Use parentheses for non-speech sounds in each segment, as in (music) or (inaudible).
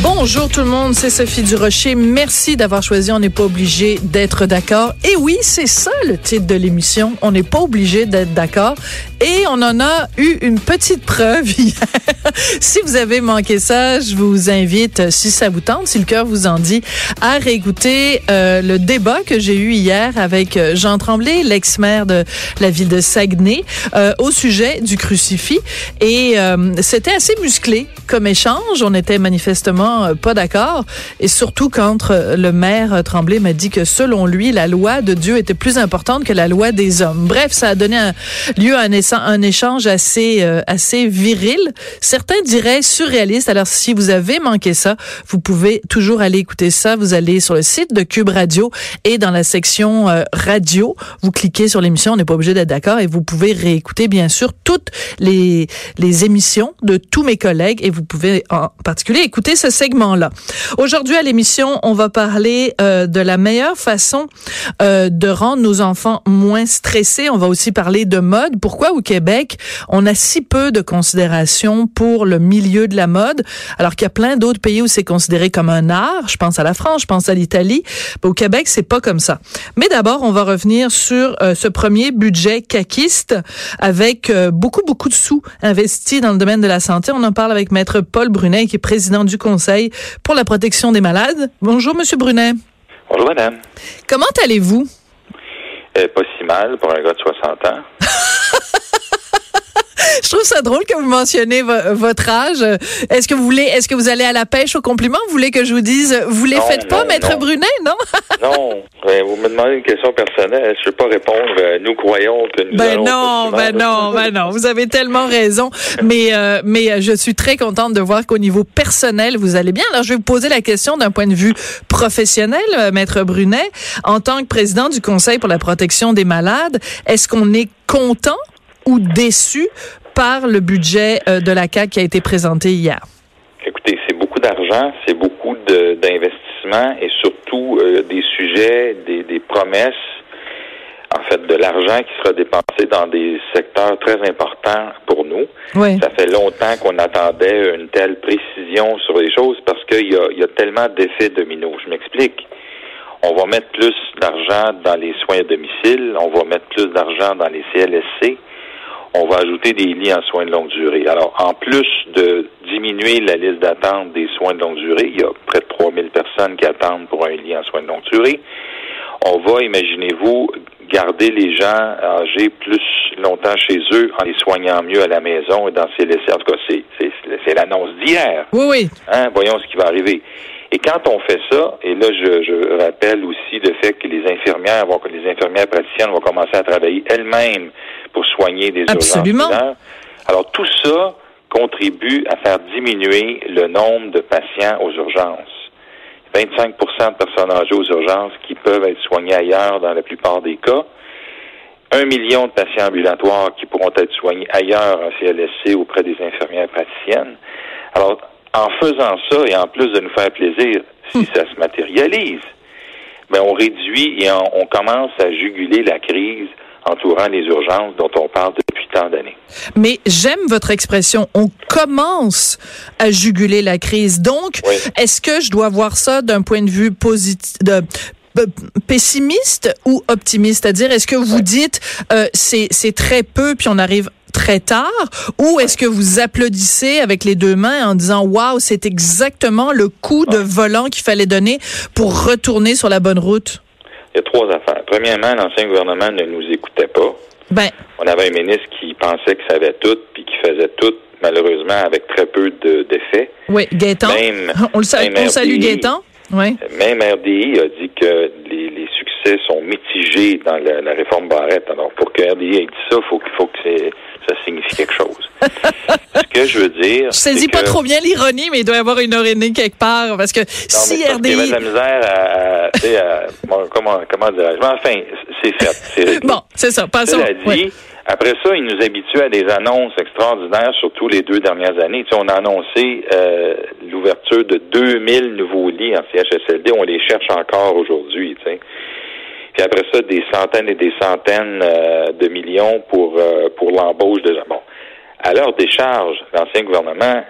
Bonjour tout le monde, c'est Sophie Durocher. Merci d'avoir choisi On n'est pas obligé d'être d'accord. Et oui, c'est ça le titre de l'émission. On n'est pas obligé d'être d'accord. Et on en a eu une petite preuve (laughs) hier. si vous avez manqué ça, je vous invite, si ça vous tente, si le cœur vous en dit, à réécouter euh, le débat que j'ai eu hier avec euh, Jean Tremblay, l'ex-maire de la ville de Saguenay, euh, au sujet du crucifix. Et c'était assez musclé comme échange. On était manifestement pas d'accord. Et surtout quand le maire Tremblay m'a dit que selon lui, la loi de Dieu était plus importante que la loi des hommes. Bref, ça a donné lieu à un échange assez euh, assez viril, certains diraient surréaliste. Alors si vous avez manqué ça, vous pouvez toujours aller écouter ça. Vous allez sur le site de Cube Radio et dans la section euh, radio, vous cliquez sur l'émission. On n'est pas obligé d'être d'accord et vous pouvez réécouter bien sûr toutes les les émissions de tous mes collègues et vous pouvez en particulier écouter ce segment-là. Aujourd'hui à l'émission, on va parler euh, de la meilleure façon de rendre nos enfants moins stressés. On va aussi parler de mode. Pourquoi au Québec, on a si peu de considération pour le milieu de la mode, alors qu'il y a plein d'autres pays où c'est considéré comme un art? Je pense à la France, je pense à l'Italie. Au Québec, c'est pas comme ça. Mais d'abord, on va revenir sur euh, ce premier budget caquiste avec euh, beaucoup, beaucoup de sous investis dans le domaine de la santé. On en parle avec Maître Paul Brunet, qui est président du Conseil pour la protection des malades. Bonjour, Monsieur Brunet. Bonjour, madame. Comment allez-vous? Euh, pas si mal pour un gars de 60 ans. (laughs) (laughs) Je trouve ça drôle que vous mentionnez votre âge. Est-ce que vous voulez, est-ce que vous allez à la pêche au compliment? Vous voulez que je vous dise, vous les faites pas, Maître Brunet, non? (laughs) non. Ben, vous me demandez une question personnelle. Je ne vais pas répondre. Euh, nous croyons que nous Ben non, ben non, ben non. Vous avez tellement raison. Mais, euh, mais euh, je suis très contente de voir qu'au niveau personnel, vous allez bien. Alors, je vais vous poser la question d'un point de vue professionnel, Maître Brunet. En tant que président du Conseil pour la protection des malades, est-ce qu'on est content ou déçu par le budget euh, de la CAQ qui a été présenté hier? Écoutez, c'est beaucoup d'argent, c'est beaucoup d'investissements et surtout euh, des sujets, des, promesses, en fait, de l'argent qui sera dépensé dans des secteurs très importants pour nous. Ça fait longtemps qu'on attendait une telle précision sur les choses parce qu'il y a, y a tellement d'effets dominos. Je m'explique. On va mettre plus d'argent dans les soins à domicile, on va mettre plus d'argent dans les CLSC, on va ajouter des lits en soins de longue durée. Alors, en plus de diminuer la liste d'attente des soins de longue durée, il y a près de 3000 personnes qui attendent pour un lit en soins de longue durée. On va, imaginez-vous, garder les gens âgés plus longtemps chez eux en les soignant mieux à la maison et dans ces laissés. En tout cas, c'est l'annonce d'hier. Oui, oui. Hein? Voyons ce qui va arriver. Et quand on fait ça, et là, je, je rappelle aussi le fait que les infirmières vont, que les infirmières praticiennes vont commencer à travailler elles-mêmes pour soigner des Absolument. urgences. Alors, tout ça contribue à faire diminuer le nombre de patients aux urgences. 25% de personnes âgées aux urgences qui peuvent être soignées ailleurs dans la plupart des cas. Un million de patients ambulatoires qui pourront être soignés ailleurs en CLSC auprès des infirmières praticiennes. Alors, en faisant ça et en plus de nous faire plaisir, si ça se matérialise, ben on réduit et on, commence à juguler la crise entourant les urgences dont on parle depuis tant d'années. Mais j'aime votre expression. On commence à juguler la crise. Donc, est-ce que je dois voir ça d'un point de vue positif, de, pessimiste ou optimiste? C'est-à-dire, est-ce que vous dites euh, c'est très peu puis on arrive très tard? Ou est-ce que vous applaudissez avec les deux mains en disant waouh, c'est exactement le coup de volant qu'il fallait donner pour retourner sur la bonne route? Il y a trois affaires. Premièrement, l'ancien gouvernement ne nous écoutait pas. Ben. On avait un ministre qui pensait que savait tout puis qui faisait tout malheureusement avec très peu d'effets. oui, Gaétan. (laughs) on le salue, on salue Gaétan. Oui. Même RDI a dit que succès sont mitigés dans la, réforme Barrette. Alors, pour que RDI ait dit ça, faut, faut que ça signifie quelque chose. Ce que je veux dire. Je saisis pas trop bien l'ironie, mais il doit y avoir une ironie quelque part. Parce que si RDI. Il y avait de la misère à. (laughs) comment, comment dirais-je? enfin, c'est fait. bon, c'est ça. Passons. Cela dit, Après ça, il nous habitue à des annonces extraordinaires, surtout les deux dernières années. Tu sais, on a annoncé euh, l'ouverture de 2000 nouveaux lits en CHSLD. On les cherche encore aujourd'hui. Tu sais. Puis après ça, des centaines et des centaines euh, de millions pour euh, pour l'embauche de gens. Bon, à leur décharge, l'ancien gouvernement,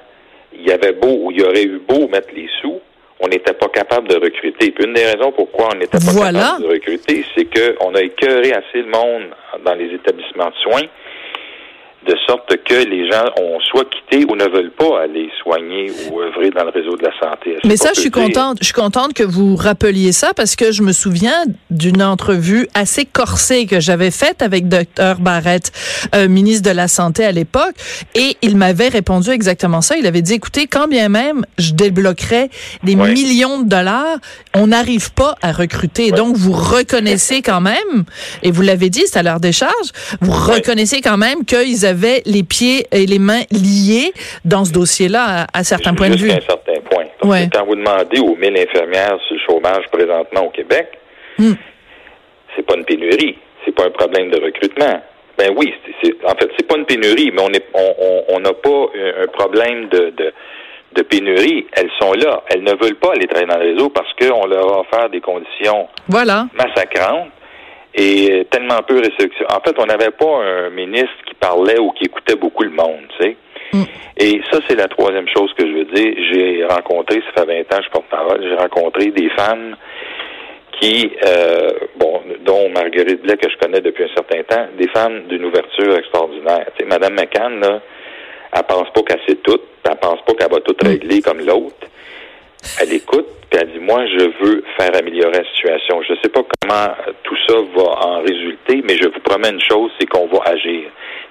il y avait beau ou il y aurait eu beau mettre les sous, on n'était pas capable de recruter. Puis une des raisons pourquoi on n'était pas capable de recruter, c'est qu'on a écœuré assez le monde dans les établissements de soins de sorte que les gens ont soit quitté ou ne veulent pas aller soigner ou œuvrer dans le réseau de la santé. Mais ça, je suis contente. Je suis contente que vous rappeliez ça parce que je me souviens d'une entrevue assez corsée que j'avais faite avec Dr Barrett, euh, ministre de la santé à l'époque, et il m'avait répondu exactement ça. Il avait dit, écoutez, quand bien même je débloquerais des millions de dollars, on n'arrive pas à recruter. Donc, vous reconnaissez quand même, et vous l'avez dit, c'est à leur décharge, vous reconnaissez quand même qu'ils avaient les pieds et les mains liés dans ce dossier-là à, certains points de vue. À un certain point. quand vous demandez aux 1000 infirmières sur le chômage présentement au Québec, hmm. c'est pas une pénurie, c'est pas un problème de recrutement. Ben oui, en fait, c'est pas une pénurie, mais on n'a pas un, problème de, de, pénurie. Elles sont là. Elles ne veulent pas aller travailler dans le réseau parce qu'on leur a offert des conditions massacrantes et tellement peu réception. En fait, on n'avait pas un ministre qui parlait ou qui écoutait beaucoup le monde, tu sais. Mm. Et ça, c'est la troisième chose que je veux dire. J'ai rencontré, ça fait 20 ans, je porte-parole, j'ai rencontré des femmes qui, euh, bon, dont Marguerite Blais, que je connais depuis un certain temps, des femmes d'une ouverture extraordinaire. Tu sais, Madame McCann, là, elle pense pas qu'elle sait tout, elle pense pas qu'elle va tout régler comme l'autre. Elle écoute, puis elle dit, moi, je veux faire améliorer la situation. Je ne sais pas comment tout ça va en résulter, mais je vous promets une chose, c'est qu'on va agir.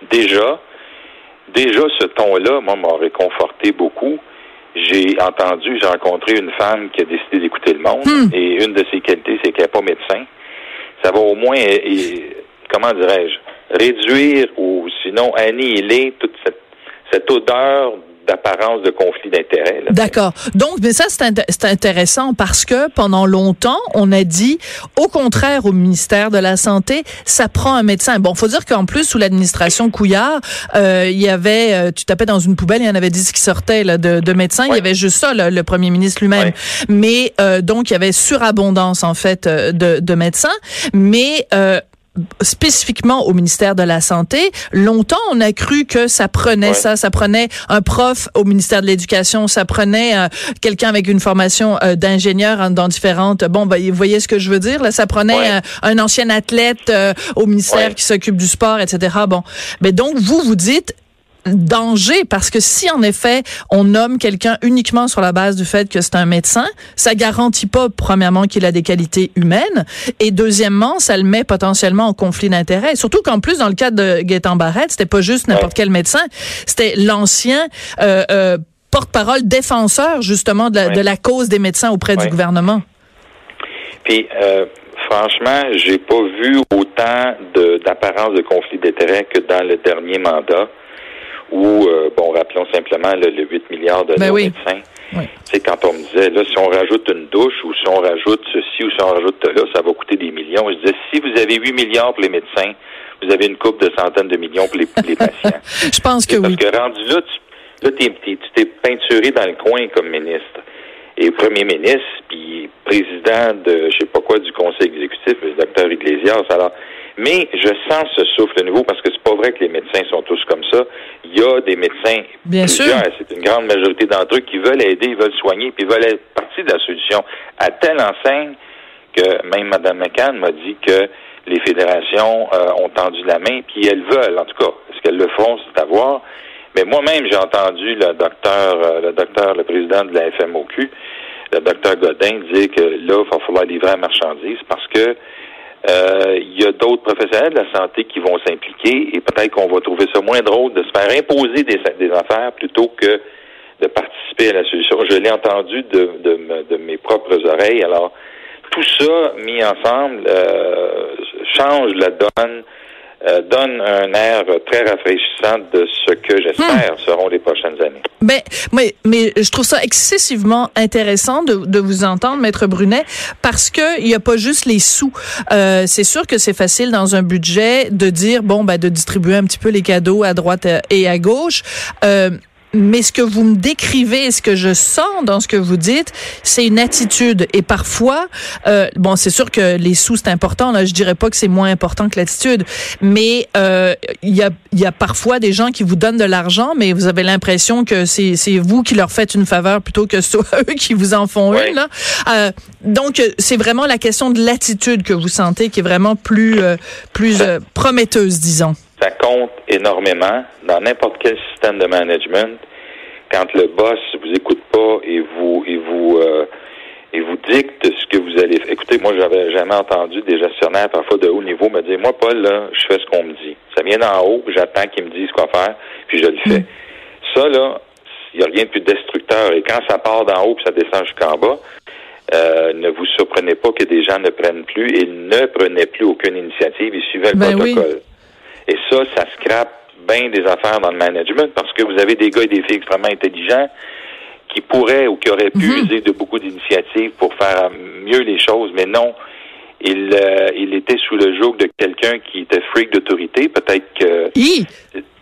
Déjà, déjà, ce ton-là, moi, m'a réconforté beaucoup. J'ai entendu, j'ai rencontré une femme qui a décidé d'écouter le monde, hmm. et une de ses qualités, c'est qu'elle n'est pas médecin. Ça va au moins, comment dirais-je, réduire ou sinon annihiler toute cette, cette odeur d'apparence de conflit d'intérêts. D'accord. Donc, mais ça, c'est intéressant parce que pendant longtemps, on a dit, au contraire, au ministère de la Santé, ça prend un médecin. Bon, faut dire qu'en plus, sous l'administration Couillard, euh, il y avait, euh, tu tapais dans une poubelle, il y en avait 10 qui sortaient là, de, de médecins. Il y avait juste ça, le premier ministre lui-même. Mais euh, donc, il y avait surabondance, en fait, de, de médecins. Mais spécifiquement au ministère de la Santé. Longtemps, on a cru que ça prenait ça, ça prenait un prof au ministère de l'Éducation, ça prenait euh, quelqu'un avec une formation euh, d'ingénieur dans différentes... Bon, ben, vous voyez ce que je veux dire? Là, ça prenait euh, un ancien athlète au ministère qui s'occupe du sport, etc. Bon, mais donc, vous, vous dites, danger parce que si en effet on nomme quelqu'un uniquement sur la base du fait que c'est un médecin, ça garantit pas premièrement qu'il a des qualités humaines et deuxièmement ça le met potentiellement en conflit d'intérêts. Surtout qu'en plus dans le cas de Gaétan Barrette, c'était pas juste n'importe quel médecin, c'était l'ancien euh, euh, porte-parole défenseur justement de la, cause des médecins auprès du gouvernement. Puis euh, franchement, j'ai pas vu autant d'apparence de, de conflit d'intérêts que dans le dernier mandat ou, euh, bon, rappelons simplement le 8 milliards de ben médecins. C'est quand on me disait, là, si on rajoute une douche ou si on rajoute ceci ou si on rajoute là, ça va coûter des millions. Je disais, si vous avez 8 milliards pour les médecins, vous avez une coupe de centaines de millions pour les, les patients. (laughs) Je pense que parce oui. Parce que rendu là, tu, là, tu t'es peinturé dans le coin comme ministre. Et premier ministre, puis président de, je sais pas quoi, du conseil exécutif, le docteur Iglesias. Alors, mais je sens ce souffle nouveau parce que c'est pas vrai que les médecins sont tous comme ça. Il y a des médecins, Bien sûr. c'est une grande majorité d'entre eux qui veulent aider, ils veulent soigner, puis veulent être partie de la solution. À telle enseigne que même Mme McCann m'a dit que les fédérations euh, ont tendu la main, puis elles veulent, en tout cas. Est-ce qu'elles le font, c'est à voir. Mais moi-même, j'ai entendu le docteur, euh, le docteur, le président de la FMOQ, le docteur Godin, dire que là, il va falloir livrer la marchandise parce que euh, il y a d'autres professionnels de la santé qui vont s'impliquer et peut-être qu'on va trouver ça moins drôle de se faire imposer des, affaires plutôt que de participer à la solution. Je l'ai entendu de, de, de, mes propres oreilles. Alors, tout ça mis ensemble euh, change la donne euh, donne un air très rafraîchissant de ce que j'espère hmm. seront les prochaines années. Ben, mais, mais je trouve ça excessivement intéressant de, de vous entendre, Maître Brunet, parce que il n'y a pas juste les sous. Euh, c'est sûr que c'est facile dans un budget de dire, bon, ben, de distribuer un petit peu les cadeaux à droite et à gauche. Euh, mais ce que vous me décrivez, ce que je sens dans ce que vous dites, c'est une attitude. Et parfois, euh, bon, c'est sûr que les sous c'est important. Là, je dirais pas que c'est moins important que l'attitude, mais euh, il y a il y a parfois des gens qui vous donnent de l'argent, mais vous avez l'impression que c'est c'est vous qui leur faites une faveur plutôt que soit (laughs) eux qui vous en font une. Là. Euh, donc c'est vraiment la question de l'attitude que vous sentez qui est vraiment plus euh, plus euh, prometteuse, disons ça compte énormément dans n'importe quel système de management. Quand le boss vous écoute pas et vous et vous euh, et vous dicte ce que vous allez faire. Écoutez, moi j'avais jamais entendu des gestionnaires parfois de haut niveau me dire Moi, Paul, là, je fais ce qu'on me dit. Ça vient d'en haut, j'attends qu'ils me disent quoi faire, puis je le fais. Mm. Ça, là, il n'y a rien de plus destructeur. Et quand ça part d'en haut puis ça descend jusqu'en bas, euh, ne vous surprenez pas que des gens ne prennent plus et ne prenaient plus aucune initiative. Ils suivaient le ben protocole. Et ça, ça scrape bien des affaires dans le management parce que vous avez des gars et des filles extrêmement intelligents qui pourraient ou qui auraient pu mhm. user de beaucoup d'initiatives pour faire mieux les choses, mais non. Il, euh, il était sous le joug de quelqu'un qui était freak d'autorité. Peut-être que.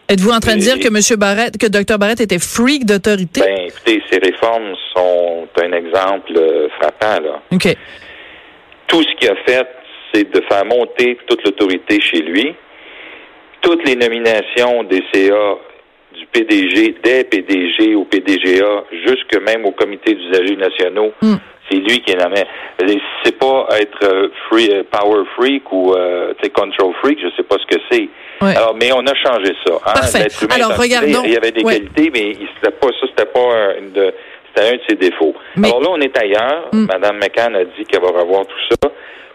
Êtes-vous en train de dire que M. Barrett, que Dr. Barrett était freak d'autorité? Ben, écoutez, ces réformes sont un exemple euh, frappant, là. OK. Tout ce qu'il a fait, c'est de faire monter toute l'autorité chez lui toutes les nominations des CA du PDG, des PDG au PDGA, jusque même au comité d'usagers nationaux, hmm. c'est lui qui est nommé. C'est pas être euh, free, euh, power freak ou euh, control freak, je sais pas ce que c'est. Alors, mais on a changé ça. Hein? Parfait. Alors, regardons. Il y avait des qualités, mais c'était pas ça, c'était pas une de, c'était un de ses défauts. Alors là, on est ailleurs. Hmm. Madame McCann a dit qu'elle va revoir tout ça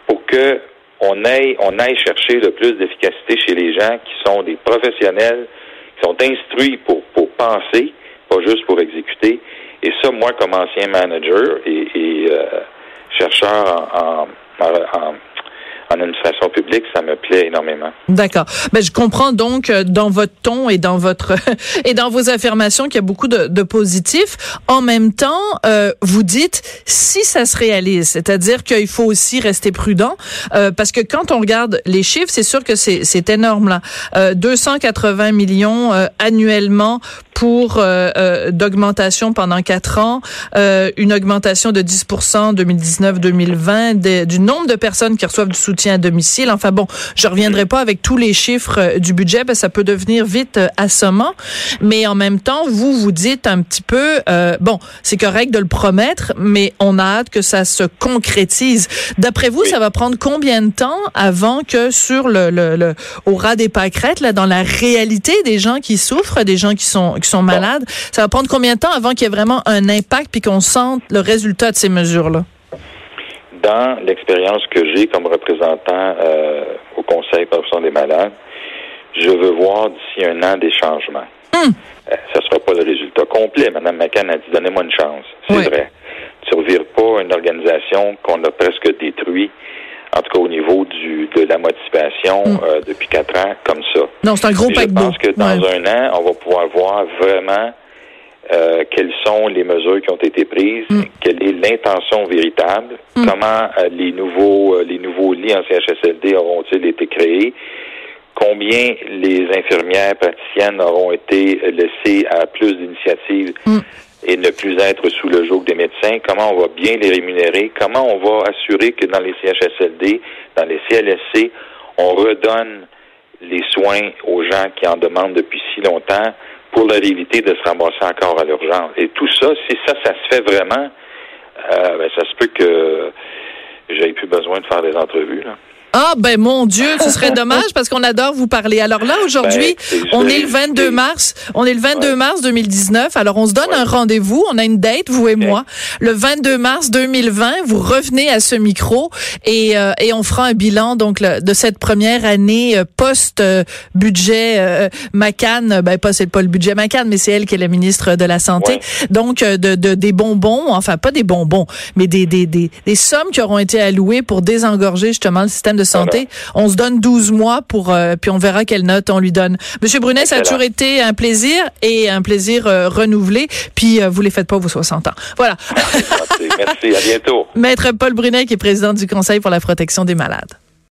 pour que on aille, on aille chercher le plus d'efficacité chez les gens qui sont des professionnels, qui sont instruits pour, pour penser, pas juste pour exécuter. Et ça, moi, comme ancien manager et, et euh, chercheur en, administration publique, ça me plaît énormément. D'accord. Ben, je comprends donc euh, dans votre ton et dans votre (laughs) et dans vos affirmations qu'il y a beaucoup de, de positifs. En même temps, euh, vous dites si ça se réalise, c'est-à-dire qu'il faut aussi rester prudent euh, parce que quand on regarde les chiffres, c'est sûr que c'est énorme là. Euh, 280 millions euh, annuellement pour euh, euh, d'augmentation pendant quatre ans, euh, une augmentation de 10 2019-2020 du nombre de personnes qui reçoivent du soutien à domicile. Enfin bon, je reviendrai pas avec tous les chiffres du budget, parce que ça peut devenir vite assommant. Mais en même temps, vous vous dites un petit peu, bon, c'est correct de le promettre, mais on a hâte que ça se concrétise. D'après vous, ça va prendre combien de temps avant que sur le, le, le au ras des pâquerettes, là, dans la réalité des gens qui souffrent, des gens qui sont qui sont malades. Ça va prendre combien de temps avant qu'il y ait vraiment un impact puis qu'on sente le résultat de ces mesures-là? Dans l'expérience que j'ai comme représentant euh, au Conseil professionnel des malades, je veux voir d'ici un an des changements. Hum. Euh, ça ne sera pas le résultat complet. Mme McCann a dit donnez-moi une chance. C'est vrai. Tu ne revires pas une organisation qu'on a presque détruite en tout cas au niveau du, de la motivation mm. euh, depuis quatre ans, comme ça. Non, c'est un gros paquebot. Je pense que dans un an, on va pouvoir voir vraiment euh, quelles sont les mesures qui ont été prises, mm. quelle est l'intention véritable, mm. comment euh, les nouveaux les nouveaux lits en CHSLD auront-ils été créés, combien les infirmières praticiennes auront été laissées à plus d'initiatives et ne plus être sous le joug des médecins, comment on va bien les rémunérer, comment on va assurer que dans les CHSLD, dans les CLSC, on redonne les soins aux gens qui en demandent depuis si longtemps pour leur éviter de se ramasser encore à l'urgence? Et tout ça, si ça, ça se fait vraiment, euh, ben, ça se peut que j'aie plus besoin de faire des entrevues. Là. Ah ben mon Dieu, ce serait dommage parce qu'on adore vous parler. Alors là aujourd'hui, ben, on est le 22 mars, on est le 22 mars 2019. Alors on se donne un rendez-vous, on a une date vous et moi. Le 22 mars 2020, vous revenez à ce micro et euh, et on fera un bilan donc de cette première année euh, post budget euh, Macan, ben pas c'est pas le budget Macan mais c'est elle qui est la ministre de la santé. Donc de, de des bonbons, enfin pas des bonbons, mais des des des, des sommes qui auront été allouées pour désengorger justement le système de de santé. On se donne 12 mois pour, euh, puis on verra quelle note on lui donne. Monsieur Brunet, ça a toujours été un plaisir et un plaisir euh, renouvelé. Puis vous les faites pas vos 60 ans. Voilà. Merci, à bientôt. (laughs) Maître Paul Brunet, qui est président du Conseil pour la protection des malades.